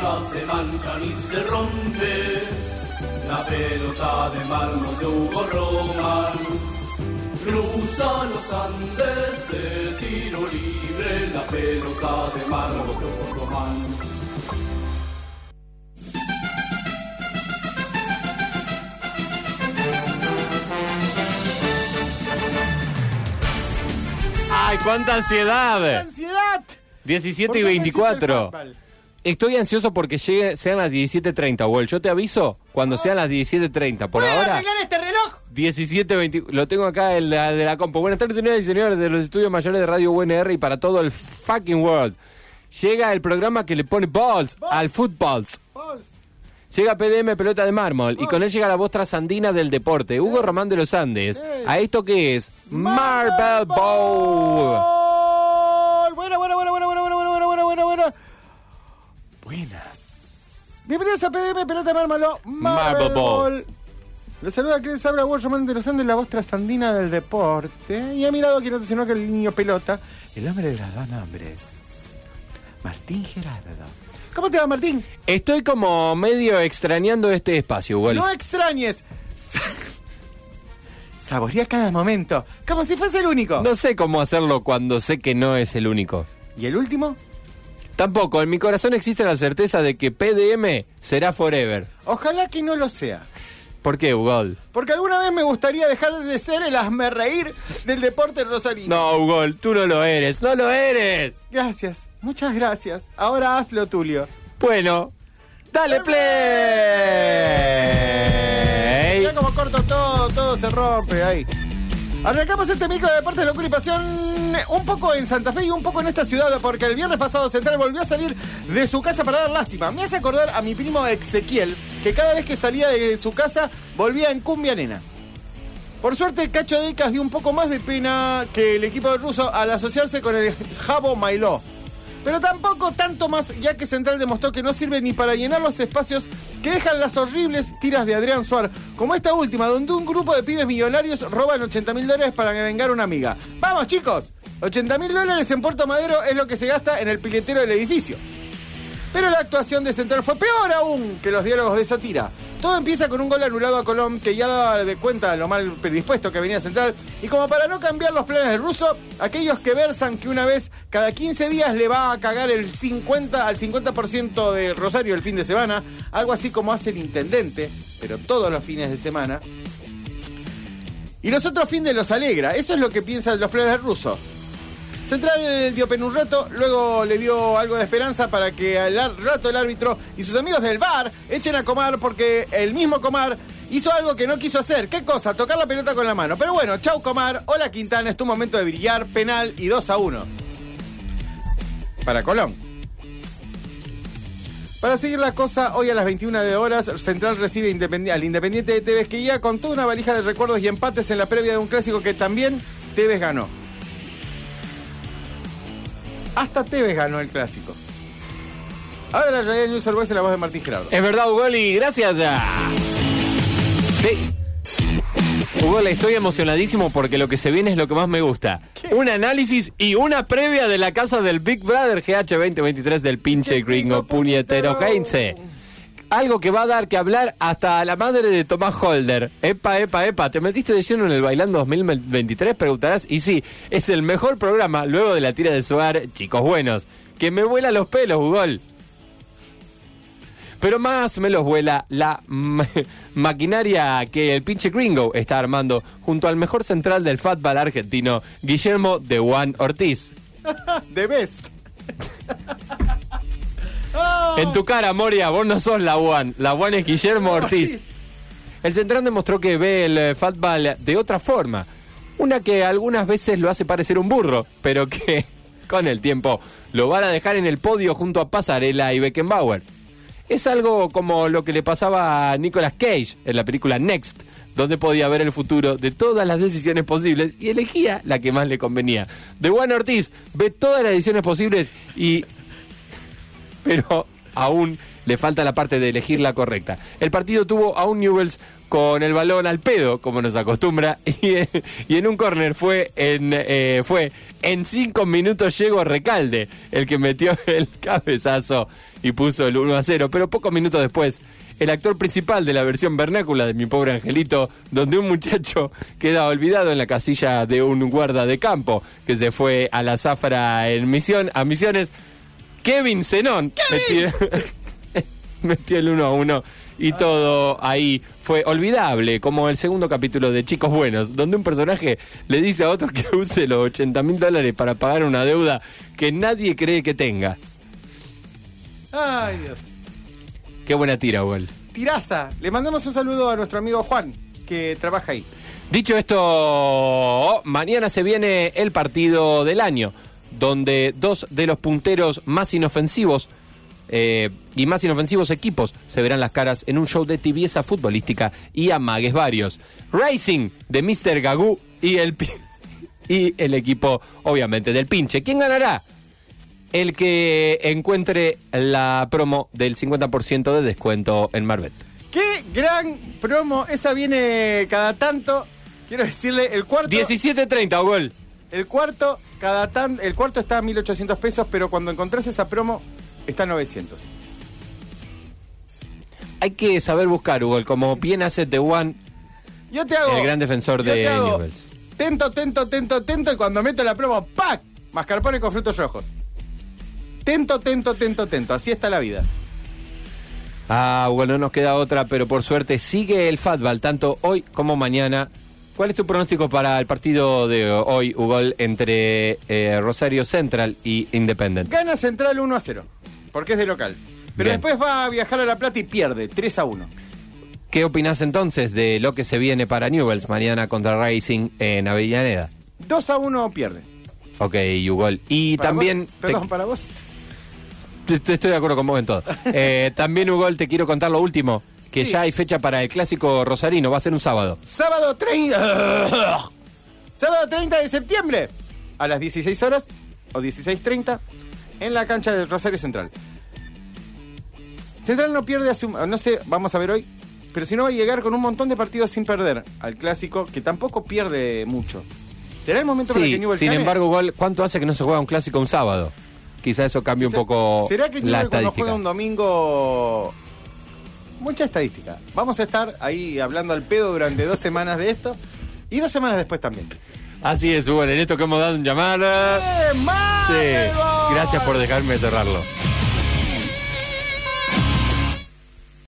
se mancha ni se rompe. La pelota de mármol de Hugo Roman cruza los Andes de tiro libre. La pelota de mármol de Hugo Roman. ¡Ay, cuánta ansiedad! ¡Ansiedad! 17 Por y eso necesito el 24. Estoy ansioso porque llegue, sean las 17.30, Wall. Yo te aviso cuando sean las 17.30. Por ¿Puedo ahora, arreglar este reloj? 17.20. Lo tengo acá en la, de la compo. Buenas tardes, señoras y señores de los estudios mayores de Radio UNR y para todo el fucking world. Llega el programa que le pone balls al fútbol. Llega PDM Pelota de Mármol y con él llega la voz trasandina del deporte, Hugo Román de los Andes. ¿A esto qué es? Marble Bowl. Bueno, bueno, bueno, bueno, bueno, bueno, bueno, bueno, bueno. Buenas. Bienvenidos a PDM Pelota de Mármolo. Marble Ball. Los saluda Román de los Andes, la voz trasandina del deporte. Y a mi lado, quien no sino que el niño pelota, el hombre de los dos nombres. Martín Gerardo. ¿Cómo te va, Martín? Estoy como medio extrañando este espacio, Hugo. No extrañes. Saborea cada momento, como si fuese el único. No sé cómo hacerlo cuando sé que no es el único. ¿Y el último? Tampoco, en mi corazón existe la certeza de que PDM será forever. Ojalá que no lo sea. ¿Por qué, Hugo? Porque alguna vez me gustaría dejar de ser el hazme reír del deporte rosarino. No, Hugo, tú no lo eres, no lo eres. Gracias, muchas gracias. Ahora hazlo, Tulio. Bueno, dale play. Mira como corto todo, todo se rompe ahí. Arrancamos este micro de deportes, locura y pasión un poco en Santa Fe y un poco en esta ciudad porque el viernes pasado Central volvió a salir de su casa para dar lástima. Me hace acordar a mi primo Ezequiel que cada vez que salía de su casa volvía en cumbia nena. Por suerte, Cacho Decas dio un poco más de pena que el equipo de ruso al asociarse con el Jabo Mailó. Pero tampoco tanto más, ya que Central demostró que no sirve ni para llenar los espacios que dejan las horribles tiras de Adrián Suar, como esta última, donde un grupo de pibes millonarios roban 80 mil dólares para vengar a una amiga. ¡Vamos, chicos! 80 mil dólares en Puerto Madero es lo que se gasta en el piletero del edificio. Pero la actuación de Central fue peor aún que los diálogos de esa tira. Todo empieza con un gol anulado a Colón que ya daba de cuenta lo mal predispuesto que venía Central. Y como para no cambiar los planes del ruso, aquellos que versan que una vez cada 15 días le va a cagar el 50 al 50% de Rosario el fin de semana, algo así como hace el intendente, pero todos los fines de semana. Y los otros fines los alegra. Eso es lo que piensan los planes del ruso. Central dio pena un rato, luego le dio algo de esperanza para que al rato el árbitro y sus amigos del bar echen a Comar porque el mismo Comar hizo algo que no quiso hacer. ¿Qué cosa? Tocar la pelota con la mano. Pero bueno, chau Comar, hola Quintana, es tu momento de brillar, penal y 2 a 1. Para Colón. Para seguir la cosa, hoy a las 21 de horas, Central recibe al Independiente de Tevez que ya con toda una valija de recuerdos y empates en la previa de un clásico que también Tevez ganó. Hasta Tevez ganó el clásico. Ahora la realidad News Voice en la voz de Martín Gerardo. Es verdad, y gracias. ya. Sí. Hugo, estoy emocionadísimo porque lo que se viene es lo que más me gusta. Un análisis y una previa de la casa del Big Brother GH 2023 del pinche gringo puñetero Heinze. Algo que va a dar que hablar hasta a la madre de Tomás Holder. Epa, epa, epa. ¿Te metiste de lleno en el Bailando 2023? Preguntarás. Y sí, es el mejor programa luego de la tira de Suar, chicos buenos. Que me vuela los pelos, Hugo. Pero más me los vuela la ma- maquinaria que el pinche gringo está armando junto al mejor central del fútbol argentino, Guillermo de Juan Ortiz. The best. En tu cara, Moria, vos no sos la Juan. La Juan es Guillermo Ortiz. El central demostró que ve el eh, fútbol de otra forma. Una que algunas veces lo hace parecer un burro, pero que con el tiempo lo van a dejar en el podio junto a Pasarela y Beckenbauer. Es algo como lo que le pasaba a Nicolas Cage en la película Next, donde podía ver el futuro de todas las decisiones posibles y elegía la que más le convenía. De Juan Ortiz ve todas las decisiones posibles y pero aún le falta la parte de elegir la correcta. El partido tuvo a un Newells con el balón al pedo, como nos acostumbra, y, en un córner fue en, eh, fue en cinco minutos llegó Recalde, el que metió el cabezazo y puso el 1 a 0, pero pocos minutos después el actor principal de la versión vernácula de Mi Pobre Angelito, donde un muchacho queda olvidado en la casilla de un guarda de campo que se fue a la zafra en misión, a Misiones, Kevin Zenón metió, metió el 1 a 1 y todo ahí fue olvidable, como el segundo capítulo de Chicos Buenos, donde un personaje le dice a otro que use los 80 mil dólares para pagar una deuda que nadie cree que tenga. Ay, Dios. Qué buena tira, Will. Tiraza. Le mandamos un saludo a nuestro amigo Juan, que trabaja ahí. Dicho esto, mañana se viene el partido del año, donde dos de los punteros más inofensivos eh, y más inofensivos equipos se verán las caras en un show de tibieza futbolística y amagues varios. Racing de Mr. Gagú y el, y el equipo, obviamente, del pinche. ¿Quién ganará? El que encuentre la promo del 50% de descuento en Marbet. ¡Qué gran promo! Esa viene cada tanto. Quiero decirle, el cuarto. 17.30, gol. El cuarto, cada tan, el cuarto está a 1800 pesos, pero cuando encontrás esa promo, está a 900. Hay que saber buscar, Hugo, como bien hace The One Yo te hago. El gran defensor yo de te hago Newell's. Tento, tento, tento, tento, y cuando meto la promo, ¡pac! Mascarpone con frutos rojos. Tento, tento, tento, tento. Así está la vida. Ah, bueno, no nos queda otra, pero por suerte sigue el fútbol, tanto hoy como mañana. ¿Cuál es tu pronóstico para el partido de hoy, Hugo, entre eh, Rosario Central y Independent? Gana Central 1 a 0, porque es de local. Pero Bien. después va a viajar a La Plata y pierde 3 a 1. ¿Qué opinas entonces de lo que se viene para Newells mañana contra Racing en Avellaneda? 2 a 1 pierde. Ok, Hugo. Y Para también... vos- te- perdón, para vos. te- te estoy de acuerdo con vos en todo. Eh, también, Hugo, te quiero contar lo último, que Sí. ya hay fecha para el clásico rosarino, va a ser un sábado. Sábado 30. Sábado 30 de septiembre. A las 16 horas o 16.30 en la cancha de Rosario Central. Central no pierde hace un- No sé, vamos a ver hoy. Pero si no va a llegar con un montón de partidos sin perder al clásico, que tampoco pierde mucho. ¿Será el momento para Sí, que Newell's sin gane? embargo, igual, ¿cuánto hace que no se juega un clásico un sábado? Quizá eso cambie un poco ¿Será que la Newell's cuando estadística. juega un domingo... Mucha estadística. Vamos a estar ahí hablando al pedo durante dos semanas de esto. Y dos semanas después también. Así es, Hugo, en esto que hemos dado en llamada. ¡Eh, Sí, gracias por dejarme cerrarlo.